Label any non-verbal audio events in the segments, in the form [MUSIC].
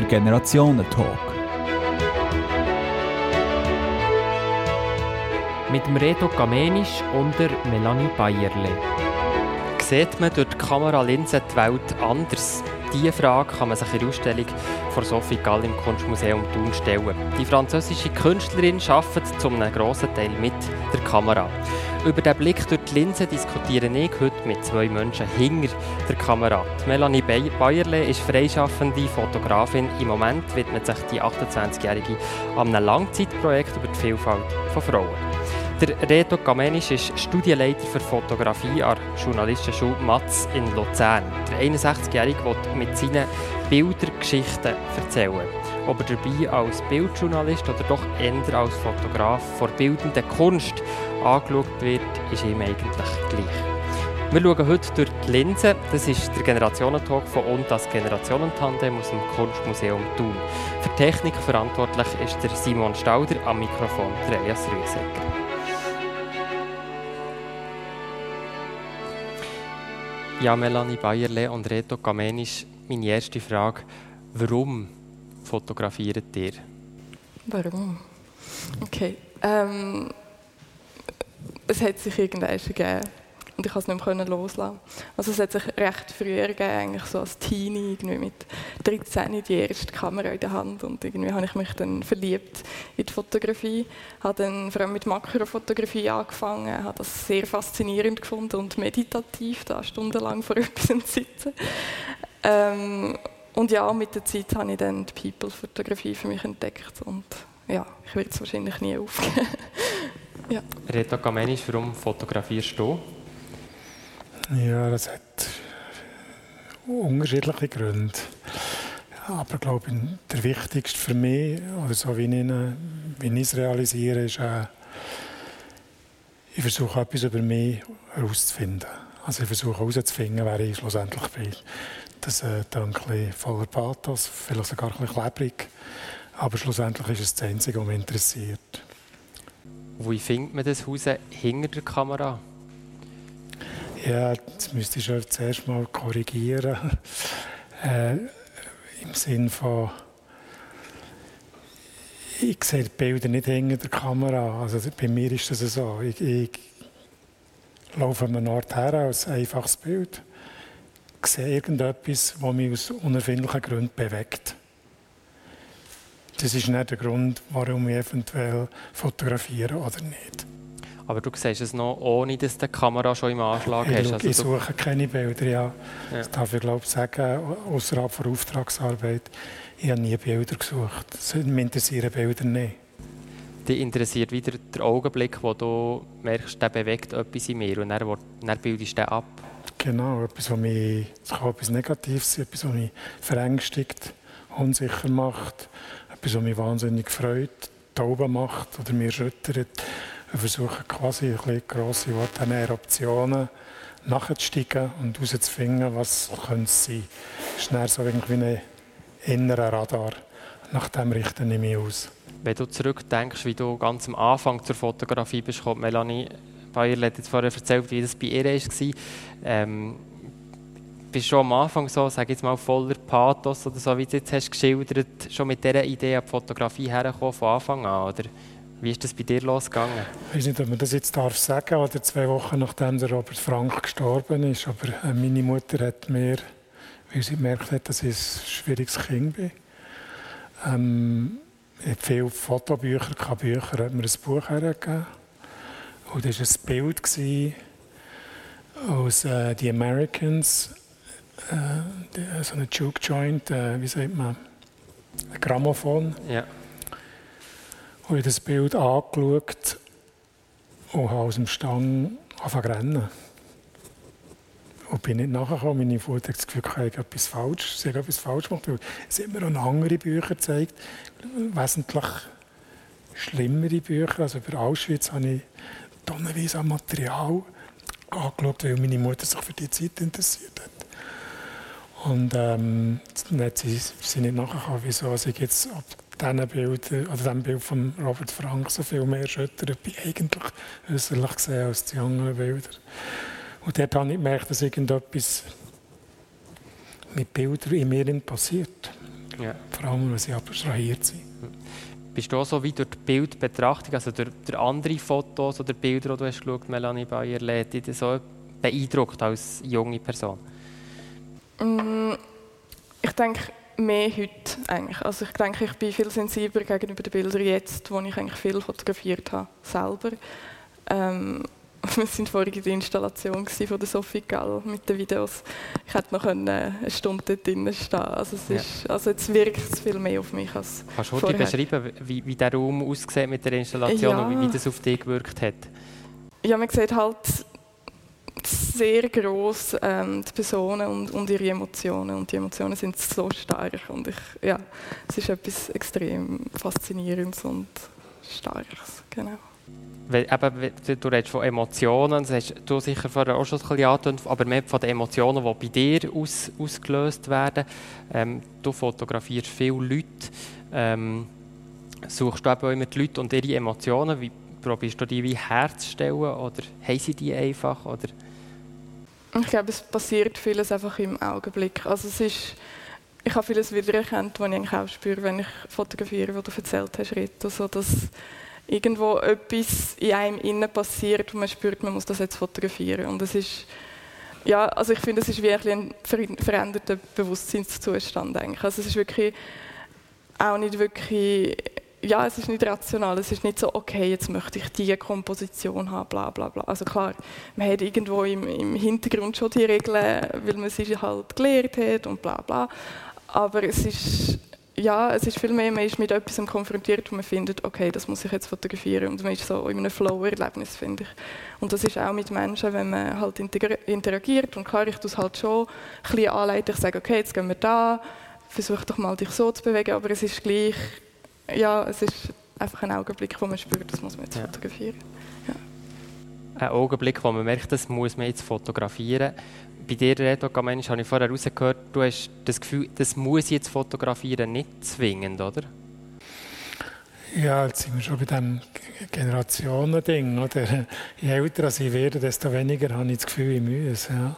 der Generationentalk. Mit dem Reto Gamenisch und der Melanie Bayerle. Sieht man durch die Kameralinse die Welt anders? Diese Frage kann man sich in der Ausstellung von Sophie Gall im Kunstmuseum Thun stellen. Die französische Künstlerin arbeitet zum grossen Teil mit der Kamera. Über den Blick durch die Linse diskutiere ich heute mit zwei Menschen hinter der Kamera. Die Melanie Bayerle ist freischaffende Fotografin. Im Moment widmet sich die 28-Jährige an einem Langzeitprojekt über die Vielfalt von Frauen. Der Reto Gamenisch ist Studienleiter für Fotografie an der Journalistenschule Matz in Luzern. Der 61-Jährige will mit seinen Bildern Geschichten erzählen. Ob er dabei als Bildjournalist oder doch eher als Fotograf vor bildender Kunst angeschaut wird, ist ihm eigentlich gleich. Wir schauen heute durch die Linse. Das ist der Generationentalk von und das Generationentandem aus dem Kunstmuseum Thun. Für Technik verantwortlich ist der Simon Stauder, am Mikrofon der Elias Rüesecker. Ja, Melanie Bayerle und Reto Kamenisch, meine erste Frage. Warum fotografiert ihr? Warum? Okay. Ähm, es hat sich irgendwann gegeben und ich konnte es nicht mehr loslassen. Also es hat sich recht früh gegeben, eigentlich so als Teenie, irgendwie mit 13 die erste Kamera in der Hand und irgendwie habe ich mich dann verliebt in die Fotografie. Habe dann vor allem mit Makrofotografie angefangen, habe das sehr faszinierend gefunden und meditativ, da stundenlang vor [LAUGHS] etwas zu sitzen. Ähm, und ja, mit der Zeit habe ich dann die People-Fotografie für mich entdeckt und ja, ich werde es wahrscheinlich nie aufgeben. [LAUGHS] ja. Rita Kamenisch, warum fotografierst du? Ja, das hat unterschiedliche Gründe. Aber ich glaube, der wichtigste für mich, oder so wie ich, wie ich es realisiere, ist, äh, ich versuche etwas über mich herauszufinden. Also ich versuche herauszufinden, wer ich schlussendlich bin. Das äh, ein bisschen voller Pathos, vielleicht sogar ein bisschen klebrig. Aber schlussendlich ist es das Einzige, was mich interessiert. Wie findet man das Haus hinter der Kamera? Ja, jetzt müsste ich schon zuerst mal korrigieren. [LAUGHS] Äh, Im Sinne von, ich sehe die Bilder nicht hinter der Kamera. Also bei mir ist das so. Ich, ich laufe an einem Ort her als einfaches Bild, ich sehe irgendetwas, das mich aus unerfindlichen Gründen bewegt. Das ist nicht der Grund, warum ich eventuell fotografiere oder nicht. Aber du siehst es noch, ohne dass du die Kamera schon im Anschlag ich hast. Also ich suche keine Bilder, ja. ja. Das darf ich glaube sagen, außerhalb der Auftragsarbeit. Ich habe nie Bilder gesucht. Mich interessieren Bilder nicht. Dich interessiert wieder der Augenblick, wo du merkst, der bewegt etwas in mir und dann, dann bildest du den ab. Genau, etwas, was mich, es kann etwas Negatives sein, etwas, was mich verängstigt, unsicher macht, etwas, was mich wahnsinnig freut, tauben macht oder mir schüttert. Wir versuchen quasi grosse Worte an Eruptionen nachzusteigen und herauszufinden, was es sein. Es ist dann so wie ein innerer Radar. Nach dem richte ich mich aus. Wenn du zurückdenkst, wie du ganz am Anfang zur Fotografie bist, kommt Melanie Bayer hat jetzt vorher erzählt, wie das bei ihr war. Ähm, bist schon am Anfang so, sage jetzt mal, voller Pathos oder so, wie du jetzt hast geschildert, schon mit dieser Idee an die Fotografie hergekommen von Anfang an? Oder wie ist das bei dir losgegangen? Ich weiß nicht, ob man das jetzt darf sagen oder zwei Wochen nachdem der Robert Frank gestorben ist, aber äh, meine Mutter hat mir, weil sie gemerkt hat, dass ich ein schwieriges Kind bin, ähm, hat viele Fotobücher, keine Bücher, hat mir ein Buch hergegeben. Und das war ein Bild aus äh, «The Americans», äh, so eine Juke Joint, äh, wie sagt man, ein Grammophon. Ja habe ich das Bild angeschaut und habe aus dem Stang angefangen zu rennen. Und bin nicht nachgekommen. Meine Mutter hat das Gefühl, ich habe etwas falsch, sie etwas falsch gemacht. Sie hat mir auch andere Bücher gezeigt, wesentlich schlimmere Bücher. Also über Auschwitz habe ich tonnenweise an Material angeschaut, weil meine Mutter sich für die Zeit interessiert hat. Und ähm, dann hat sie, sie nicht nachgekommen, wieso ich jetzt diesen Bildern, oder dem Bild von Robert Frank so viel mehr erschüttert bin, eigentlich äußerlich gesehen als die anderen Bilder. Und dort habe ich gemerkt, dass irgendetwas mit Bildern in mir passiert. Ja. Vor allem, wenn sie abstrahiert sind. Bist du auch so wie durch die Bildbetrachtung, also durch, durch andere Fotos oder Bilder, die du hast geschaut, Melanie Bayer, lädt dich so beeindruckt als junge Person? Mm, ich denke, mehr heute eigentlich. Also ich denke, ich bin viel sensibler gegenüber den Bildern jetzt, wo ich eigentlich viel fotografiert habe, selber. Ähm, [LAUGHS] wir waren vorhin in der Installation von der Sophie Gall mit den Videos. Ich hätte noch eine Stunde drinnen stehen also, es ist, ja. also jetzt wirkt es viel mehr auf mich als Kannst du heute beschreiben, wie, wie der Raum aussieht mit der Installation ja. und wie, wie das auf dich gewirkt hat? Ja, man sieht halt sehr groß ähm, die Personen und, und, ihre Emotionen. Und die Emotionen sind so stark. Und ich, ja, es ist etwas extrem Faszinierendes und Starkes. Genau. Weil, eben, du redest von Emotionen, das hast du sicher vorher auch schon ein bisschen aber mehr von den Emotionen, die bei dir aus, ausgelöst werden. Ähm, du fotografierst viele Leute. Ähm, suchst du eben immer die Leute und ihre Emotionen? Wie probierst du die wie herzustellen oder haben sie die einfach? Oder? Ich glaube, es passiert vieles einfach im Augenblick. Also es ist, ich habe vieles wiedererkannt, was ich eigentlich auch spüre, wenn ich fotografiere, was du erzählt hast, Rito. So, dass irgendwo etwas in einem innen passiert und man spürt, man muss das jetzt fotografieren. Und es ist, ja, also ich finde, es ist wirklich ein veränderter Bewusstseinszustand eigentlich. Also es ist wirklich auch nicht wirklich ja, es ist nicht rational. Es ist nicht so, okay, jetzt möchte ich diese Komposition haben, bla bla bla. Also klar, man hat irgendwo im, im Hintergrund schon die Regeln, weil man sie halt gelehrt hat und bla bla. Aber es ist, ja, es ist viel mehr, man ist mit etwas konfrontiert und man findet, okay, das muss ich jetzt fotografieren. Und man ist so in einem Flow-Erlebnis, finde ich. Und das ist auch mit Menschen, wenn man halt interagiert. Und klar, ich tue es halt schon ein bisschen anleiten. Ich sage, okay, jetzt gehen wir da, versuch doch mal dich so zu bewegen, aber es ist gleich ja, es ist einfach ein Augenblick, wo man spürt, das muss man jetzt ja. fotografieren. Ja. Ein Augenblick, wo man merkt, das muss man jetzt fotografieren. Bei dir, Reto Mensch, habe ich vorher herausgehört, du hast das Gefühl, das muss ich jetzt fotografieren, nicht zwingend, oder? Ja, jetzt sind wir schon bei diesem Generationending. Oder? Je älter ich werde, desto weniger habe ich das Gefühl, ich muss. Ja.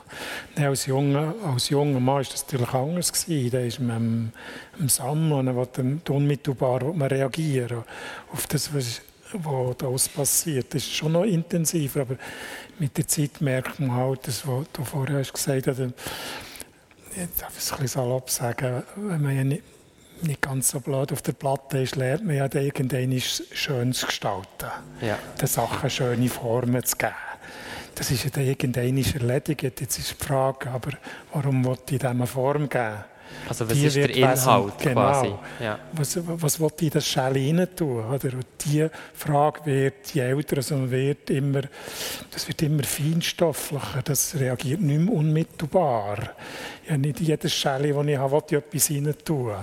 Als, junger, als junger Mann war das natürlich anders. Gewesen. Da ist man am Sammeln, dann unmittelbar man reagieren auf das, was was da passiert. Das ist schon noch intensiver, aber mit der Zeit merkt man halt, das, was du vorher gesagt hast, jetzt darf ich es ein bisschen salopp sagen, wenn man ja nicht nicht ganz so blöd auf der Platte ist, lernt man ja irgendwann schön zu gestalten. Ja. Den Sachen schöne Formen zu geben. Das ist ja dann irgendwann erledigt. Jetzt ist die Frage, aber warum wollte ich dem eine Form geben? Also was die ist der Inhalt genau. quasi? Ja. Was, was will ich in das Shell rein tun? Oder? Und diese Frage wird, je älter man wird, immer, das wird immer feinstofflicher. Das reagiert nicht mehr unmittelbar. Ja, nicht jedes Shell, das ich habe, will ich etwas rein tun.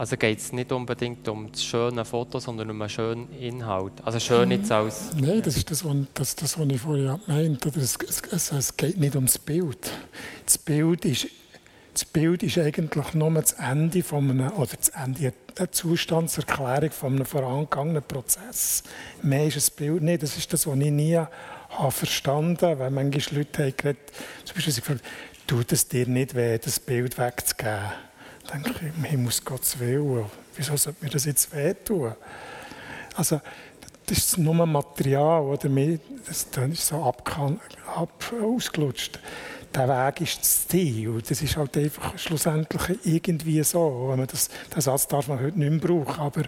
Also geht es nicht unbedingt um das schöne Foto, sondern um einen schönen Inhalt. Also schön jetzt als... Nein, das ist das, was, das, das, was ich vorher meinte. Es, es, es, geht nicht um das Bild. Das Bild ist, das Bild ist eigentlich nur das Ende von einem, oder das Ende, eine Zustandserklärung von einem vorangegangenen Prozess. Mehr ist das Bild nicht. Das ist das, was ich nie habe verstanden habe. Weil manchmal Leute haben gesagt, zum Beispiel sie gefragt, tut es dir nicht weh, das Bild wegzugeben? Denke ich, im Himmels Gottes Willen, wieso sollte mir das jetzt wehtun? Also, das ist nur Material, oder das ist so ab, ab, ausgelutscht. Der Weg ist das Ziel. Das ist halt einfach schlussendlich irgendwie so. Wenn man das, den Satz darf man heute nicht mehr brauchen, aber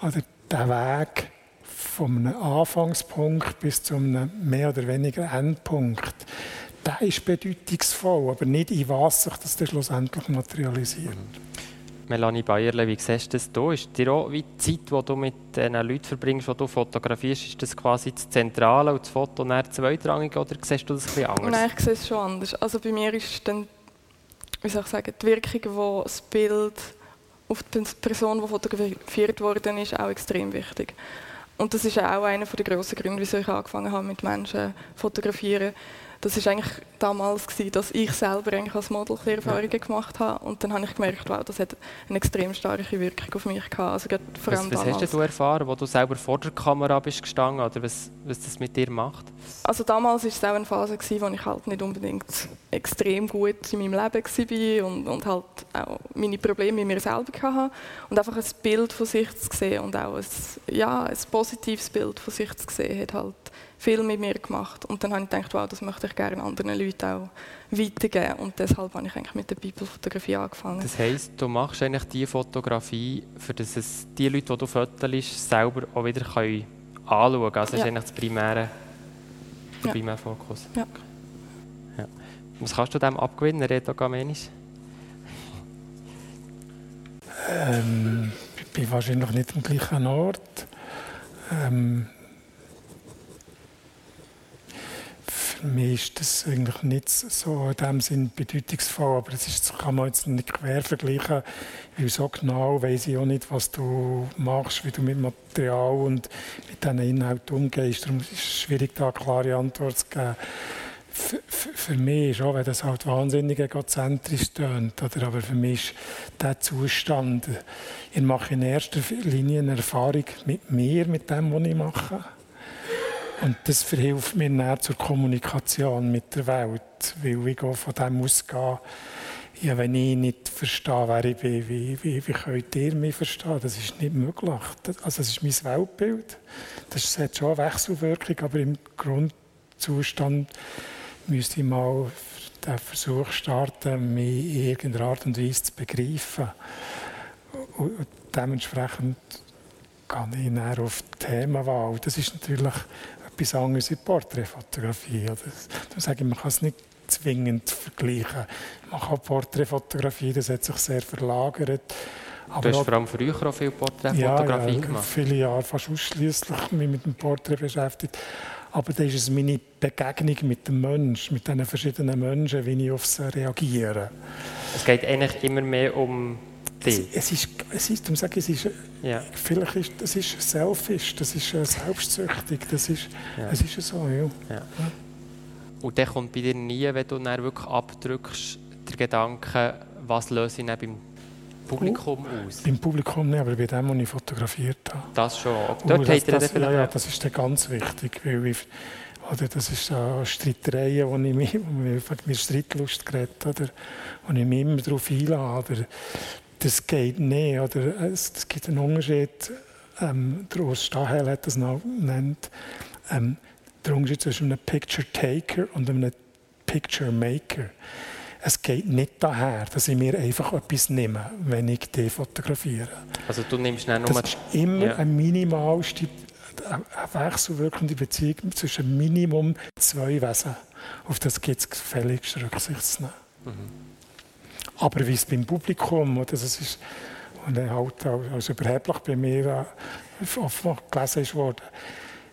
oder der Weg vom Anfangspunkt bis zum mehr oder weniger Endpunkt, der ist bedeutungsvoll, aber nicht in was sich das dann schlussendlich materialisiert. Melanie Bayerle, wie siehst du das hier? Ist dir auch wie die Zeit, die du mit den Leuten verbringst, die du fotografierst, ist das quasi das Zentrale und das Foto dann zweitrangig oder siehst du das ein bisschen anders? Nein, ich sehe es schon anders. Also bei mir ist dann, wie soll ich sagen, die Wirkung, die das Bild auf die Person, die fotografiert worden ist, auch extrem wichtig. Und das ist auch einer der grossen Gründe, wieso ich angefangen habe, mit Menschen zu fotografieren das ist eigentlich damals gewesen, dass ich selber eigentlich als Model Erfahrungen gemacht habe und dann habe ich gemerkt, wow, das hat eine extrem starke Wirkung auf mich gehabt. Also vor allem was, was hast du erfahren, wo du selber vor der Kamera bist gestanden oder was, was das mit dir macht? Also damals war es auch eine Phase gewesen, wo ich halt nicht unbedingt extrem gut in meinem Leben war und, und halt auch meine Probleme mit mir selber hatte und einfach ein Bild von sich zu sehen und auch ein, ja, ein positives Bild von sich zu sehen, hat halt viel mit mir gemacht. Und dann habe ich gedacht, wow, das möchte ich gerne anderen Leuten auch weitergeben. Und deshalb habe ich eigentlich mit der Bibelfotografie angefangen. Das heisst, du machst eigentlich diese Fotografie, für dass es die Leute, die du fotost, selber auch wieder können anschauen können. Also das ja. ist eigentlich das primäre, der ja. primäre Fokus. Ja. ja. Was kannst du dem abgewinnen, Reto Gamenisch? Ähm, ich bin wahrscheinlich nicht am gleichen Ort. Ähm, für mich ist das eigentlich nicht so in dem Sinn bedeutungsvoll, aber das, ist, kann man jetzt nicht quer vergleichen, weil so genau weiß ich auch nicht, was du machst, wie du mit Material und mit diesen Inhalten umgehst. Darum ist es schwierig, da eine klare Antwort zu geben. Für, für, für mich ist auch, wenn das halt wahnsinnig egozentrisch tönt, oder, aber für mich ist der Zustand, ich mache in erster Linie eine Erfahrung mit mir, mit dem, was ich mache und das verhilft mir näher zur Kommunikation mit der Welt, weil ich von dem ausgehe, ja, wenn ich nicht verstehe, wer ich bin, wie, wie, wie könnt ihr mich verstehen? Das ist nicht möglich. Das, also das ist mein Weltbild. Das hat schon eine Wechselwirkung, aber im Grundzustand müsste ich mal den Versuch starten, mich in irgendeiner Art und Weise zu begreifen. Und dementsprechend gehe ich näher auf die Themenwahl. Das ist natürlich etwas anderes in Porträtfotografie. Da sage ich, man kann es nicht zwingend vergleichen. Man kann Porträtfotografie, das hat sich sehr verlagert. Aber du hast vor allem früher auch viel Porträtfotografie ja, ja, gemacht. viele Jahre fast ausschließlich mich mit dem Porträt beschäftigt. Aber da ist es meine Begegnung mit dem Menschen, mit diesen verschiedenen Menschen, wie ich auf sie reagiere. Es geht eigentlich immer mehr um es, es, ist, es ist, um sagen, es ist, ja. vielleicht ist, das ist selfish, das ist äh, selbstsüchtig, das ist, ja. es ist so, ja. ja. Und der kommt bei dir nie, wenn du dann wirklich abdrückst, der Gedanke, was löse ich dann beim Publikum oh, aus? Beim Publikum nicht, aber bei dem, was ich fotografiert habe. Das schon. Dort oh, das, das, ja, ja, das ist dann ganz wichtig, weil ich, oder das ist eine Streiterei, wo ich mich, wo mir Streitlust geredet oder wo ich mich immer darauf einlade das geht nicht. Oder es, gibt einen Unterschied, ähm, der Urs Stahel hat das noch genannt, ähm, der Unterschied zwischen einem Picture Taker und einem Picture Maker. Es geht nicht daher, dass ich mir einfach etwas nehme, wenn ich die fotografiere. Also du nimmst nicht nur... Das ist immer ja. eine minimalste, eine wechselwirkende Beziehung zwischen Minimum zwei Wesen. Auf das gibt es gefälligst Rücksicht zu nehmen. Mhm. Aber wie es beim Publikum, oder, das ist, und halt als überheblich bei mir äh, oft gelesen wurde,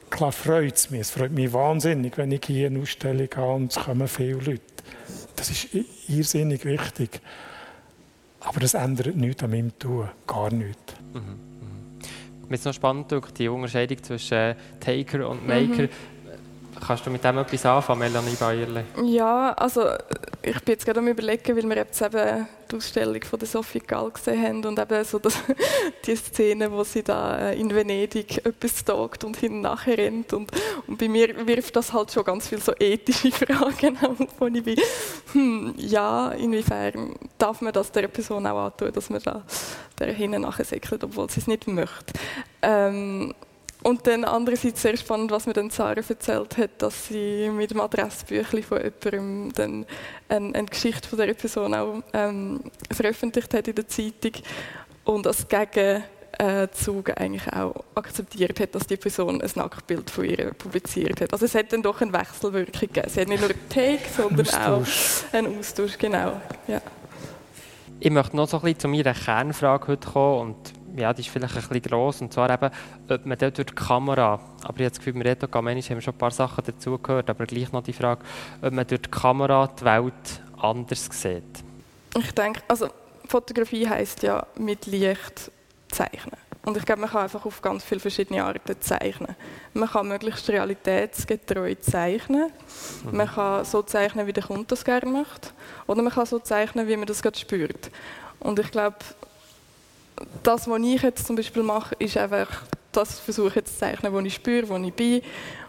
klar freut es mich. Es freut mich wahnsinnig, wenn ich hier eine Ausstellung habe und es kommen viele Leute. Das ist irrsinnig wichtig. Aber das ändert nichts an meinem Tun, gar nichts. Mhm. Mhm. Mir ist noch spannend, die Unterscheidung zwischen Taker und Maker. Mhm. Kannst du mit dem etwas anfangen, Melanie Bayerle? Ja, also ich bin jetzt gerade am überlegen, weil wir jetzt eben die Ausstellung von der Sophie Gall gesehen haben und eben so das, [LAUGHS] die Szene, wo sie da äh, in Venedig etwas stalkt und hin nachher rennt und, und bei mir wirft das halt schon ganz viele so ethische [LAUGHS] Fragen auf, wo ich bin, hm, ja, inwiefern darf man das der Person auch antun, dass man da der hinten nachher säckelt, obwohl sie es nicht möchte. Ähm, und dann andererseits sehr spannend, was mir dann Sarah erzählt hat, dass sie mit dem Adressbüchlein von jemandem dann eine, eine Geschichte von dieser Person auch ähm, veröffentlicht hat in der Zeitung und als Gegenzug eigentlich auch akzeptiert hat, dass die Person ein Nacktbild von ihr publiziert hat. Also es hat dann doch eine Wechselwirkung gegeben. Sie hat nicht nur einen Take, sondern Austausch. auch einen Austausch, genau. Ja. Ich möchte noch so ein bisschen zu meiner Kernfrage heute kommen und ja, die ist vielleicht ein bisschen gross. Und zwar eben, ob man dort durch die Kamera, aber ich habe das Gefühl, im Reto Gamenisch haben wir schon ein paar Sachen dazu gehört, aber gleich noch die Frage, ob man durch die Kamera die Welt anders sieht. Ich denke, also Fotografie heisst ja mit Licht zeichnen. Und ich glaube, man kann einfach auf ganz viele verschiedene Arten zeichnen. Man kann möglichst realitätsgetreu zeichnen. Mhm. Man kann so zeichnen, wie der Kunde das gerne macht. Oder man kann so zeichnen, wie man das gerade spürt. Und ich glaube, das, was ich jetzt zum Beispiel mache, ist einfach, das versuche ich zu zeichnen, wo ich spüre, wo ich bin.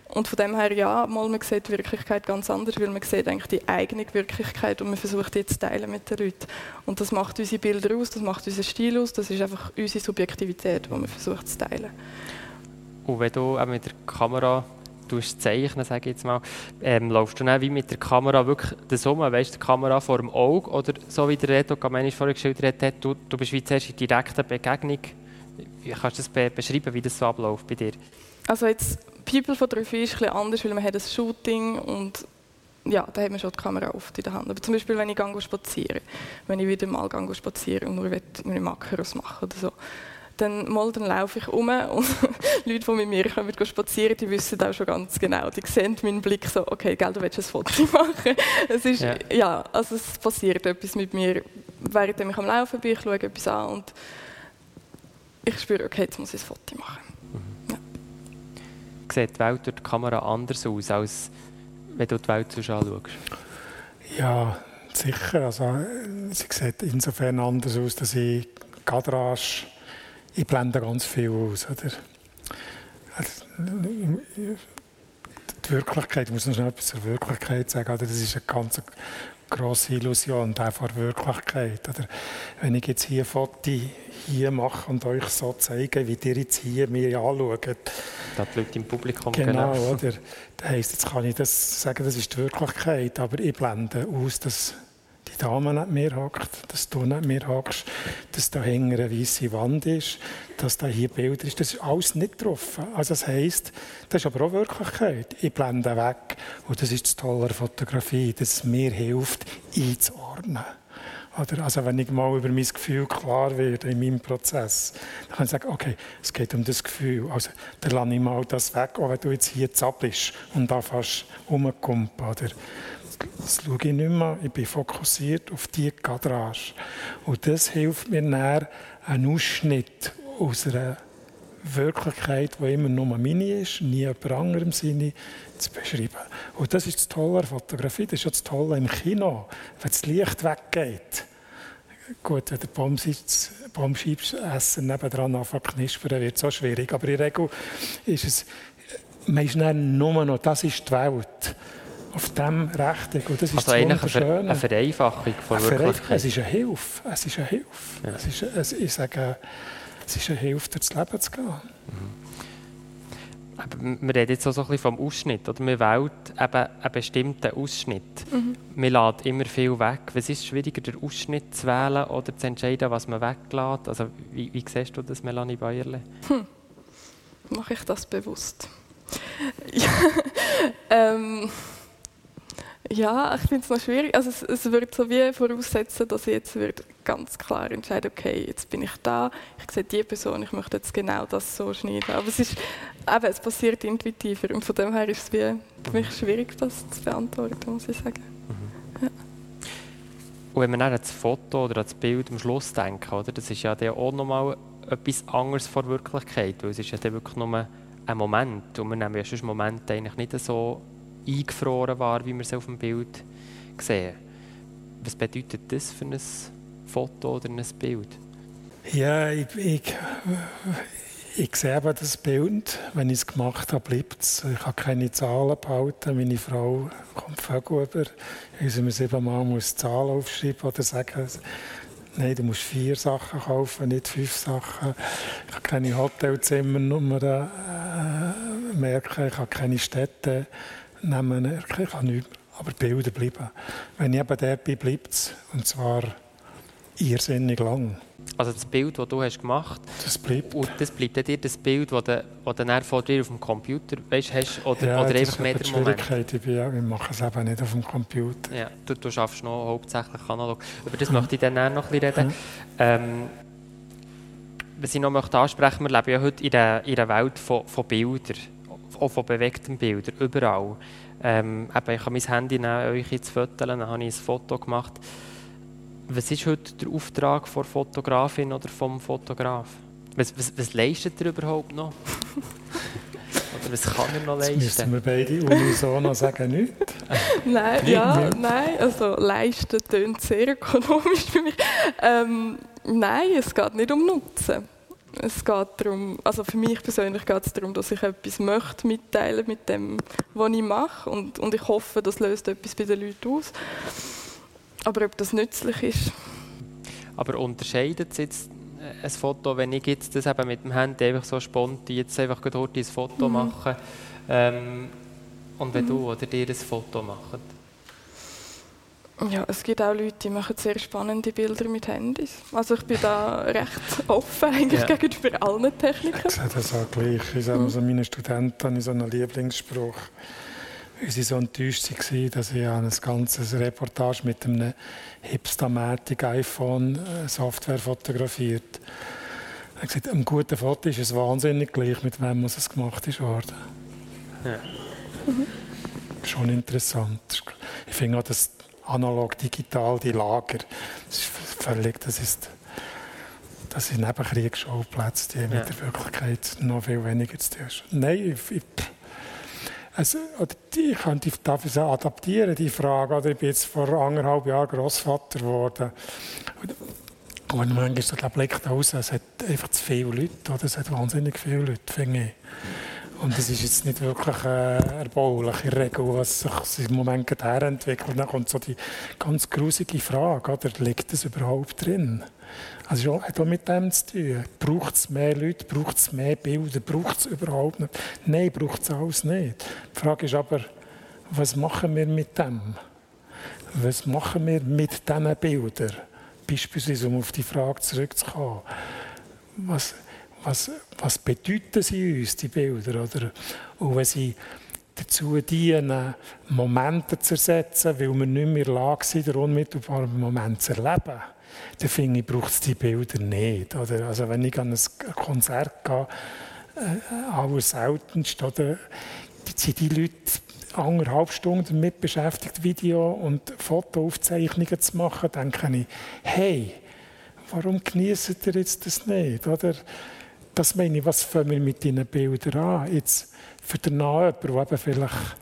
Und von dem her, ja, mal, man sieht die Wirklichkeit ganz anders, weil man sieht eigentlich die eigene Wirklichkeit und man versucht die zu teilen mit den Leuten. Und das macht unsere Bilder aus, das macht unseren Stil aus, das ist einfach unsere Subjektivität, die man versucht zu teilen. Und wenn du auch mit der Kamera zeichnen, sage ich jetzt mal, ähm, laufst du dann wie mit der Kamera wirklich das um, weißt, die Kamera vor dem Auge oder so wie der Reto Gamenisch vorher geschildert hat, du, du bist wie zuerst in direkter Begegnung. Wie kannst du das be beschreiben, wie das so abläuft bei dir? Also jetzt People-Fotografie ist etwas anders, weil man hat ein Shooting und ja, da hat man schon die Kamera oft in der Hand. Aber zum Beispiel, wenn ich spazieren, wenn ich wieder mal gehe spazieren und nur meine Makros machen oder so, dann, mal, dann laufe ich um und [LAUGHS] Leute, die mit mir kommen spazieren, die wissen auch schon ganz genau, die sehen meinen Blick so, okay, gell, du willst ein Foto [LAUGHS] machen. Es ist, ja. ja. also es passiert etwas mit mir, während ich am Laufen bin, ich schaue etwas an und ich spüre, okay, jetzt muss ich ein Foto machen sieht die Welt durch die Kamera anders aus, als wenn du die Welt sonst anschaust? Ja, sicher. Also, sie sieht insofern anders aus, dass ich Kadrage, ich blende ganz viel aus. Oder? Also, die Wirklichkeit, ich muss noch schnell etwas zur Wirklichkeit sagen, das ist eine ganz grosse Illusion, auch vor Wirklichkeit. Oder wenn ich jetzt hier Foto hier mache und euch so zeige, wie ihr jetzt hier mir anschaut. Da die Leute im Publikum Genau, genau. oder? Das heisst, jetzt kann ich das sagen, das ist die Wirklichkeit, aber ich blende aus, dass die Dame nicht mehr hockt, dass du nicht mehr hockst, dass da hinten eine weiße Wand ist, dass da hier Bilder ist. Das ist alles nicht getroffen. Also das heisst, das ist aber auch Wirklichkeit. Ich blende weg. Und das ist das Tolle der Fotografie, dass es mir hilft, einzuordnen. Oder also wenn ich mal über mein Gefühl klar werde in meinem Prozess, dann kann ich sagen, okay, es geht um das Gefühl. Also dann lasse ich mal das weg, auch wenn du jetzt hier zappelst und da fast rumkumpeln. Oder das schaue ich nicht mehr. Ich bin fokussiert auf die Kadrage. Und das hilft mir näher einen Ausschnitt aus einer Wirklichkeit, die immer nur meine ist, nie jemand anderem Sinne, zu beschreiben. Und das ist das Tolle an Fotografie, das ist auch das Tolle im Kino, wenn das Licht weggeht. Gut, wenn der Bombscheibenessen nebendran anfängt zu knispern, wird es auch schwierig. Aber in der Regel ist es, man ist nur noch, das ist die Welt. Auf dem Rechten. Und das ist also eigentlich eine, Vereinfachung von eine Wirklichkeit. Es ist eine Hilfe. Es ist eine Hilfe. Ja. Es ist, es, ich sage, es ist eine Hilfe, durchs Leben zu gehen. Mhm. wir reden jetzt auch so ein bisschen vom Ausschnitt. Oder? Man wählt eben einen bestimmten Ausschnitt. Mhm. Man lädt immer viel weg. Was ist schwieriger, den Ausschnitt zu wählen oder zu entscheiden, was man weglässt? Also, wie, wie siehst du das, Melanie Bayerle? Hm. Mache ich das bewusst? [LAUGHS] ja, ähm, ja, ich finde es noch schwierig. Also es, es würde so wie voraussetzen, dass ich jetzt würde ganz klar entscheide, okay, jetzt bin ich da, ich sehe die Person, ich möchte jetzt genau das so schneiden. Aber es ist, eben, es passiert intuitiver und von dem her ist es wie, für mich schwierig, das zu beantworten, muss ich sagen. Mhm. Ja. Und wenn dann an das Foto oder das Bild am Schluss denken, oder, das ist ja dann auch nochmal etwas anderes vor Wirklichkeit, weil es ist ja dann wirklich nur ein Moment und wir nehmen ja sonst Momente eigentlich nicht so eingefroren war, wie wir es auf dem Bild sehen. Was bedeutet das für ein Foto oder ein Bild? Ja, ich, ich, ich sehe eben das Bild. Wenn ich es gemacht habe, bleibt es. Ich habe keine Zahlen behalten. Meine Frau kommt Vögel über. Also man siebenmal muss Zahlen aufschreiben oder sagen, nein, du musst vier Sachen kaufen, nicht fünf Sachen. Ich habe keine Hotelzimmernummern äh, merken. Ich habe keine Städte nehmen. Ich kann nichts, aber Bilder bleiben. Wenn ich eben dort bin, bleibt es. Und zwar irrsinnig lang. Also das Bild, das du hast gemacht das bleibt. Und das bleibt dir das Bild, das du, das du dann vor dir auf dem Computer weißt, hast? Oder, ja, oder einfach mehr der Moment? Ich, bin, ja, wir machen es eben nicht auf dem Computer. Ja, du, du schaffst noch hauptsächlich analog. Über das möchte ich dann noch ein bisschen reden. Mhm. Ähm, was ich noch möchte ansprechen möchte, wir leben ja heute in einer, in einer Welt von, von Bildern auch von bewegten Bildern, überall. Ähm, eben, ich habe mein Handy nehmen, euch jetzt fotografieren, dann habe ich ein Foto gemacht. Was ist heute der Auftrag der Fotografin oder vom Fotograf? Was, was, was leistet er überhaupt noch? [LAUGHS] Oder was kann er noch leisten? Jetzt müssen wir beide unisono sagen, nichts. [LAUGHS] nein, ja, nein, also leisten tönt sehr ökonomisch für mich. Ähm, nein, es geht nicht um Nutzen. Es geht darum, also für mich persönlich geht es darum, dass ich etwas möchte mitteilen mit dem, was ich mache und, und ich hoffe, das löst etwas bei den Leuten aus. Aber ob das nützlich ist. Aber unterscheidet es jetzt äh, ein Foto, wenn ich jetzt das eben mit dem Handy einfach so spontan jetzt einfach dort ein Foto mhm. mache ähm, und wenn mhm. du oder dir ein Foto macht? Ja, es gibt auch Leute, die machen sehr spannende Bilder mit Handys. Also ich bin da [LAUGHS] recht offen eigentlich ja. gegenüber allen Techniken. Ich sehe das auch gleich. Ich sage, also meine Studenten haben so einen Lieblingsspruch. Weil sie so enttäuscht waren, dass ich ein ganzes Reportage mit einem Hipstamatic iPhone äh, Software fotografiert. Er hat gesagt, ein gutes Foto ist es wahnsinnig gleich, mit wem es gemacht ist worden. Ja. Mhm. Schon interessant. Ich finde auch, dass analog, digital, die Lager. Das ist völlig, das ist, das sind Nebenkriegsschauplätze, die ja. mit der Wirklichkeit noch viel weniger zu tun haben. Nein, ich, ich, also, ich könnte dafür adaptieren, die Frage. Oder ich bin jetzt vor anderthalb Jahren Großvater geworden. Und manchmal so der Blick da raus, es hat einfach zu viele Leute, oder? es hat wahnsinnig viele Leute, finde ich. Und es ist jetzt nicht wirklich äh, erbaulich in der Regel, was sich im Moment gerade entwickelt. Dann kommt so die ganz grusige Frage, oder liegt das überhaupt drin? Also es hat auch mit dem zu tun. Braucht es mehr Leute, braucht es mehr Bilder, braucht es überhaupt nicht? Nein, braucht es alles nicht. Die Frage ist aber, was machen wir mit dem? Was machen wir mit diesen Bildern? Beispielsweise, um auf die Frage zurückzukommen. Was, was, was bedeuten sie uns, die Bilder? Oder? Und wenn sie dazu dienen, Momente zu ersetzen, weil wir nicht mehr in der Lage sind, den unmittelbaren Moment zu erleben, dann finde ich, braucht es die Bilder nicht. Oder? Also wenn ich an ein Konzert gehe, äh, allerseltenst, oder, sind die Leute anderthalb Stunden damit beschäftigt, Video- und Fotoaufzeichnungen zu machen, denke ich, hey, warum genießen ihr jetzt das nicht? Oder? Das meine ich, was fangen wir mit diesen Bildern an? Jetzt für den Nahen, der eben vielleicht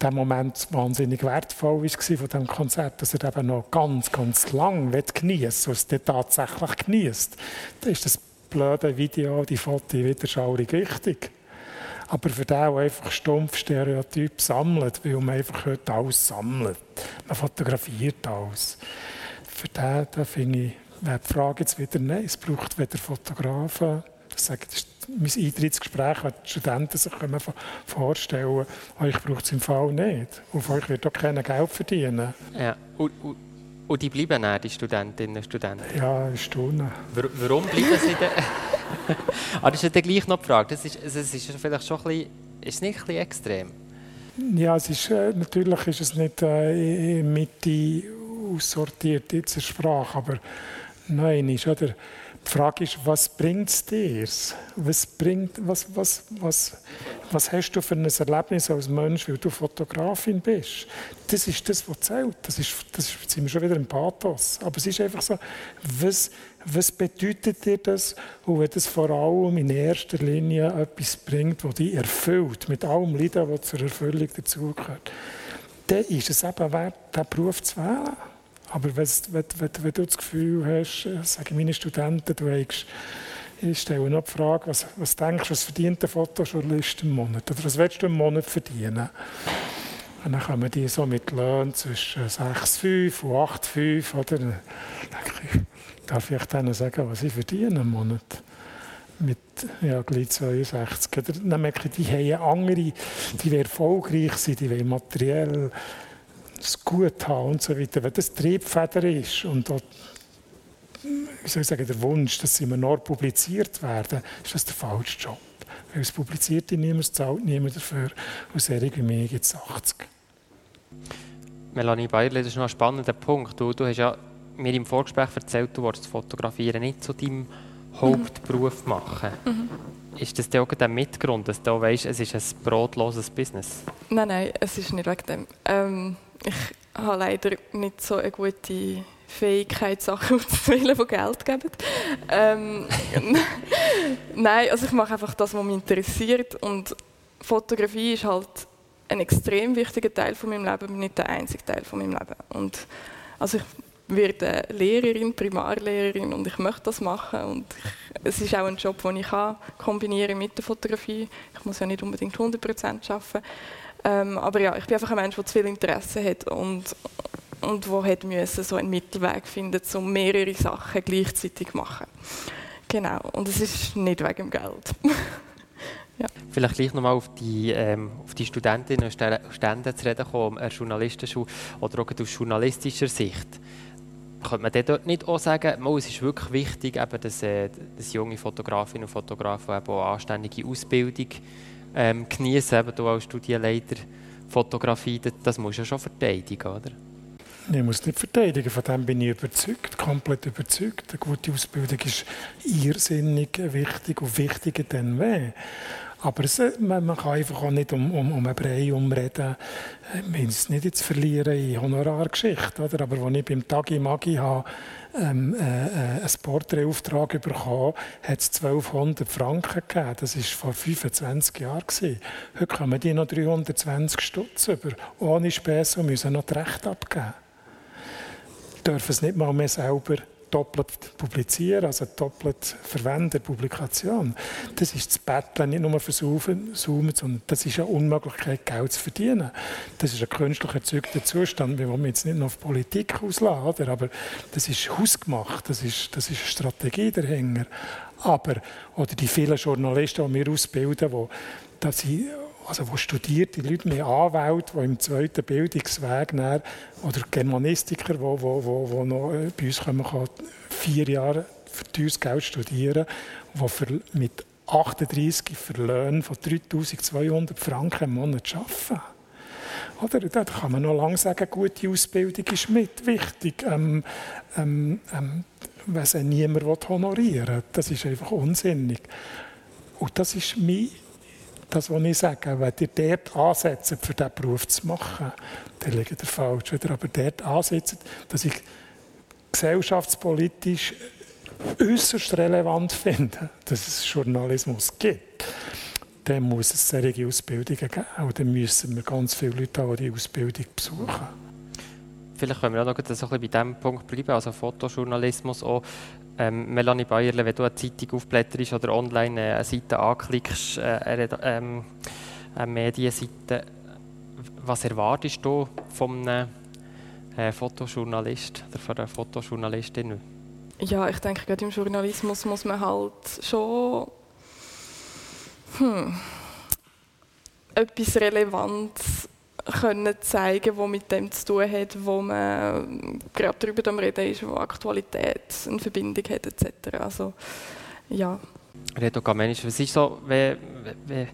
der Moment wahnsinnig wertvoll war von diesem Konzert, dass er eben noch ganz, ganz lang genießen will, es tatsächlich genießt, dann ist das blöde Video, die Foto wieder schaurig wichtig. Aber für den, der einfach stumpf Stereotyp sammelt, weil man einfach heute alles sammelt, man fotografiert alles, für den, den finde ich, wäre die Frage jetzt wieder, nein, es braucht weder Fotografen, ich sage, das ist mein Eintrittsgespräch, wenn die Studenten sich vorstellen können, euch braucht es im Fall nicht. Auf euch wird auch kein Geld verdienen. Ja. Und, und, und die bleiben auch, die Studentinnen und Studenten? Ja, eine Stunde. Warum bleiben sie denn? [LAUGHS] [LAUGHS] ah, das ist ja gleich noch die Frage. Das ist, es ist vielleicht schon ein bisschen, ist nicht ein bisschen extrem? Ja, es ist, äh, natürlich ist es nicht äh, Mitte aussortiert in der Sprache, aber nein, ist, oder? Die Frage ist, was bringt es dir? Was, bringt, was, was, was, was hast du für ein Erlebnis als Mensch, weil du Fotografin bist? Das ist das, was zählt. Das, ist, das ist, sind wir schon wieder im Pathos. Aber es ist einfach so, was, was bedeutet dir das? Und wenn das vor allem in erster Linie etwas bringt, das dich erfüllt, mit allem Leiden, das zur Erfüllung dazugehört, dann ist es eben wert, diesen Beruf zu wählen. Aber wenn, wenn, wenn, du das Gefühl hast, äh, sagen meine Studenten, du hast, ich stelle noch die Frage, was, was denkst du, was verdient ein Fotojournalist im Monat? Oder was willst du im Monat verdienen? Und dann kommen die so mit Löhnen zwischen 6,5 und 8,5. Oder? Dann darf ich denen sagen, was ich verdiene im Monat? Mit ja, gleich 62. Oder dann merke ich, die haben andere, die erfolgreich sind, die wollen materiell das Gut haben und so weiter, wenn das Triebfeder ist und auch, wie soll ich sagen, der Wunsch, dass sie immer noch publiziert werden, ist das der falsche Job. Weil es publiziert niemand, es zahlt niemand dafür. Und Serie wie mir gibt es 80. Melanie Bayerle, das ist noch ein spannender Punkt. Du, du hast ja mir im Vorgespräch erzählt, du wolltest Fotografieren nicht zu deinem Hauptberuf machen. Mhm. Ist das auch der Mitgrund, dass du weißt, es ist ein brotloses Business? Nein, nein, es ist nicht wegen dem. Ähm, ich habe leider nicht so eine gute Fähigkeit, Sachen [LAUGHS] auszuwählen, die Geld geben. Ähm, [LAUGHS] Nein, also ich mache einfach das, was mich interessiert und Fotografie ist halt ein extrem wichtiger Teil von meinem Leben, aber nicht der einzige Teil von meinem Leben. Und also ich werde Lehrerin, Primarlehrerin und ich möchte das machen und ich, es ist auch ein Job, den ich kann kombinieren mit der Fotografie. Ich muss ja nicht unbedingt 100% arbeiten. Ähm, aber ja, ich bin einfach ein Mensch, der zu viel Interesse hat und, und wo hat müssen so einen Mittelweg finden, um mehrere Sachen gleichzeitig zu machen. Genau, und es ist nicht wegen dem Geld. [LAUGHS] ja. Vielleicht gleich nochmal auf die, ähm, auf die Studentinnen und Studenten zu reden kommen, an Journalistenschule oder auch aus journalistischer Sicht. Könnte man dort nicht auch sagen, es ist wirklich wichtig, eben, dass, äh, dass junge Fotografinnen und Fotografen eben auch anständige Ausbildung ähm, genießen, eben du als Studienleiter Fotografie, das musst du ja schon verteidigen, oder? Ich muss nicht verteidigen, von dem bin ich überzeugt, komplett überzeugt. Eine gute Ausbildung ist irrsinnig wichtig und wichtiger denn weh. Aber es, man, man, kann einfach auch nicht um, um, um einen Brei umreden. Ich will es nicht jetzt verlieren in Honorargeschichte. Oder? Aber als ich beim Tagi Magi habe, ähm, äh, äh, einen Porträtauftrag bekommen, hat es 1200 Franken gegeben. Das war vor 25 Jahren. Heute kommen die noch 320 Stutz über, ohne Späße und müssen noch das Recht abgeben. Dürfen es nicht mal mehr selber doppelt publizieren, also doppelt verwenden, Publikation. Das ist das Betteln, nicht nur versuchen, sondern das ist eine Unmöglichkeit, Geld zu verdienen. Das ist ein künstlich erzeugter Zustand, wir wollen jetzt nicht nur auf Politik ausladen, aber das ist hausgemacht, das ist, das ist eine Strategie dahinter. Aber, oder die vielen Journalisten, die wir ausbilden, die, dass sie also wo studierte Leute, mehr Anwälte, die im zweiten Bildungsweg näher, oder Germanistiker, die wo, wo, wo noch äh, bei uns kommen, kann vier Jahre für teures Geld studieren, die für, mit 38 für Löhne von 3200 Franken im Monat arbeiten. Oder, da kann man noch lange sagen, gute Ausbildung ist mit wichtig. Ähm, ähm, ähm, es niemand honorieren will. Das ist einfach unsinnig. Und das ist mein das, was ich sage, wenn ihr dort ansetzt, für diesen Beruf zu machen, dann liegt ihr falsch. Wenn ihr aber dort ansetzt, dass ich gesellschaftspolitisch äußerst relevant finde, dass es Journalismus gibt, dann muss es solche Ausbildungen geben. Und dann müssen wir ganz viele Leute haben, die diese Ausbildung besuchen. Vielleicht können wir auch noch ein bisschen bei diesem Punkt bleiben, also Fotojournalismus auch. Ähm, Melanie Bayerle, wenn du eine Zeitung aufblätterst oder online eine Seite anklickst, äh, ähm, eine Medienseite, was erwartest du von einem äh, Fotojournalist oder von einer Fotojournalistin? Ja, ich denke, gerade im Journalismus muss man halt schon hm, etwas Relevantes können zeigen, was mit dem zu tun hat, wo man gerade darüber am reden ist, wo Aktualität eine Verbindung hat etc. Also ja. Reto Gamenisch, was ist so, wenn, wenn,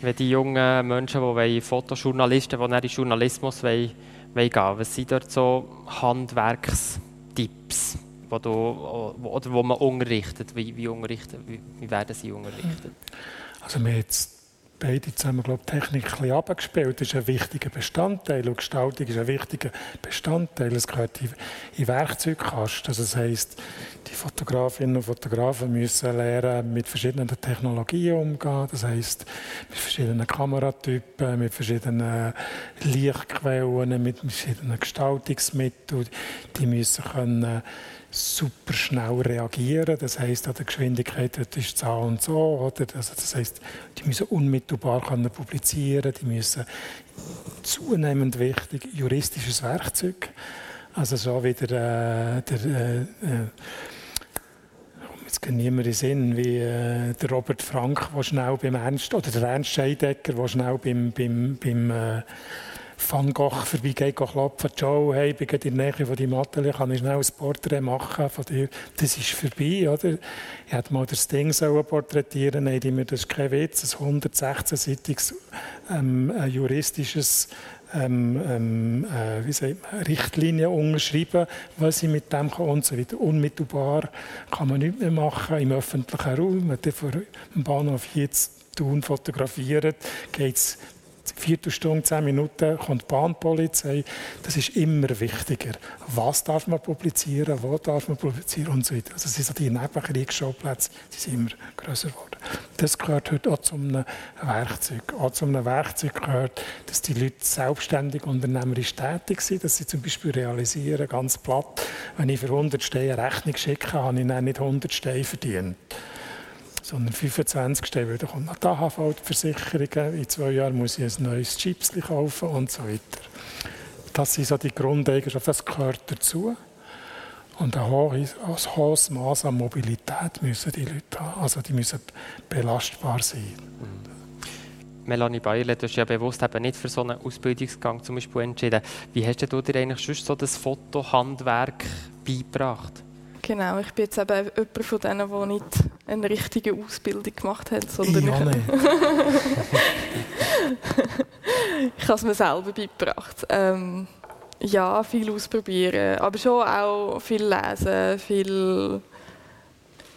wenn die jungen Menschen, die Fotojournalisten, die in den Journalismus wollen, wollen gehen, was sind dort so Handwerkstipps, wo, du, oder wo man unterrichtet? Wie, wie, unterrichtet, wie, wie werden sie unterrichtet? Also wir jetzt beide zusammen glaube Technik ein bisschen abgespielt. Das ist ein wichtiger Bestandteil und Gestaltung ist ein wichtiger Bestandteil. Es gehört in, in Werkzeugkasten. Also das heisst, die Fotografinnen und Fotografen müssen lernen, mit verschiedenen Technologien umzugehen. Das heisst, mit verschiedenen Kameratypen, mit verschiedenen Lichtquellen, mit verschiedenen Gestaltungsmitteln. Die müssen können super schnell reagieren. Das heißt, an der Geschwindigkeit das ist es und so. Oder? Also das heißt, die müssen unmittelbar können publizieren, die müssen zunehmend wichtig juristisches Werkzeug. Also so wie der, äh, der äh, äh jetzt kann niemand in Sinn, wie äh, der Robert Frank, der schnell beim Ernst, oder der Ernst Scheidecker, der schnell beim, beim, beim äh, Van Gogh vorbeigeht, klopfen, Joe, hey, ich bin in der Nähe von deinem Atelier, kann ich schnell ein Porträt machen von dir? Das ist vorbei, oder? Ich hätte mal das Ding porträtieren nein, mir, das ist kein Witz, ein 116-seitiges ähm, juristisches ähm, ähm, äh, wie sagt man, Richtlinien unterschreiben, was ich mit dem kann und so weiter. Unmittelbar kann man nicht mehr machen im öffentlichen Raum. Wenn ihr vor dem Bahnhof jetzt Thun fotografiert, geht es Viertelstunde, zehn Minuten kommt die Bahnpolizei. Das ist immer wichtiger. Was darf man publizieren, wo darf man publizieren und so weiter. Also sind so die Nebenkriegsschauplätze, sind immer größer geworden. Das gehört heute auch zu einem Werkzeug. Auch zu einem Werkzeug gehört, dass die Leute selbstständig unternehmerisch tätig sind, dass sie zum Beispiel realisieren, ganz platt, wenn ich für 100 Steine eine Rechnung schicke, habe ich dann nicht 100 Steine verdient sondern 25 stehen, weil da kommt noch die AHV-Versicherung, in zwei Jahren muss ich ein neues Chips kaufen und so weiter. Das sind so die Grundeigenschaften, das gehört dazu. Und ein hohes, hohes Maß an Mobilität müssen die Leute haben, also die müssen belastbar sein. Melanie Bayerle, du hast ja bewusst eben nicht für so einen Ausbildungsgang zum Beispiel entschieden. Wie hast du dir eigentlich sonst so das Fotohandwerk beigebracht? Genau, ich bin jetzt eben jemand von denen, der nicht eine richtige Ausbildung gemacht hat, sondern ich, [LAUGHS] ich habe es mir selber beigebracht. Ähm, ja, viel ausprobieren, aber schon auch viel lesen, viel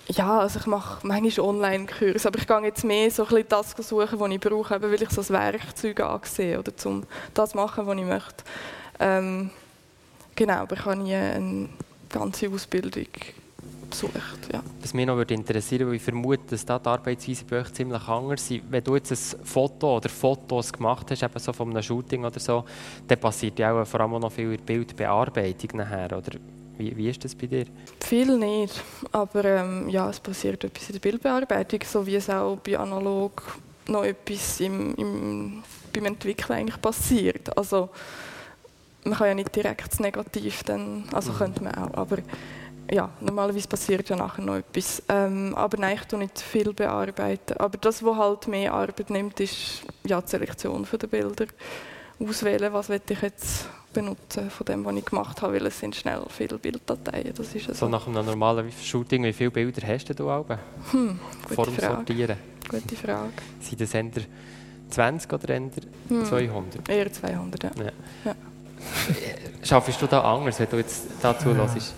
ja, also ich mache manchmal Online-Kurse, aber ich gehe jetzt mehr so ein bisschen das suchen, was ich brauche, weil ich so das Werkzeug ansehe oder um das machen, was ich möchte. Ähm, genau, aber ich habe nie eine ganze Ausbildung besucht. Ja. Was mich noch würde interessieren würde, ich vermute, dass da die Arbeitsweise bei euch ziemlich anders ist. Wenn du jetzt ein Foto oder Fotos gemacht hast, eben so von einem Shooting oder so, dann passiert ja auch vor allem noch viel in der Bildbearbeitung nachher, oder? Wie, wie ist das bei dir? Viel nicht, aber ähm, ja, es passiert etwas in der Bildbearbeitung, so wie es auch bei Analog noch etwas im, im, beim Entwickeln eigentlich passiert. Also, man kann ja nicht direkt das Negativ, dann, also mhm. könnte man auch, aber ja, normalerweise passiert ja nachher noch etwas. Ähm, aber nein, ich tue nicht viel bearbeiten. Aber das, was halt mehr Arbeit nimmt, ist ja, die Selektion der Bilder. Auswählen, was will ich jetzt benutzen von dem, was ich gemacht habe, weil es sind schnell viele Bilddateien. Das ist so. so nach einem normalen Shooting, wie viele Bilder hast du da hm, Vor dem Sortieren? Gute Frage. [LAUGHS] Sind das eher 20 oder eher hm. 200? Eher 200, ja. ja. ja. Schaffst du da anders, wenn du jetzt dazu ja. hörst?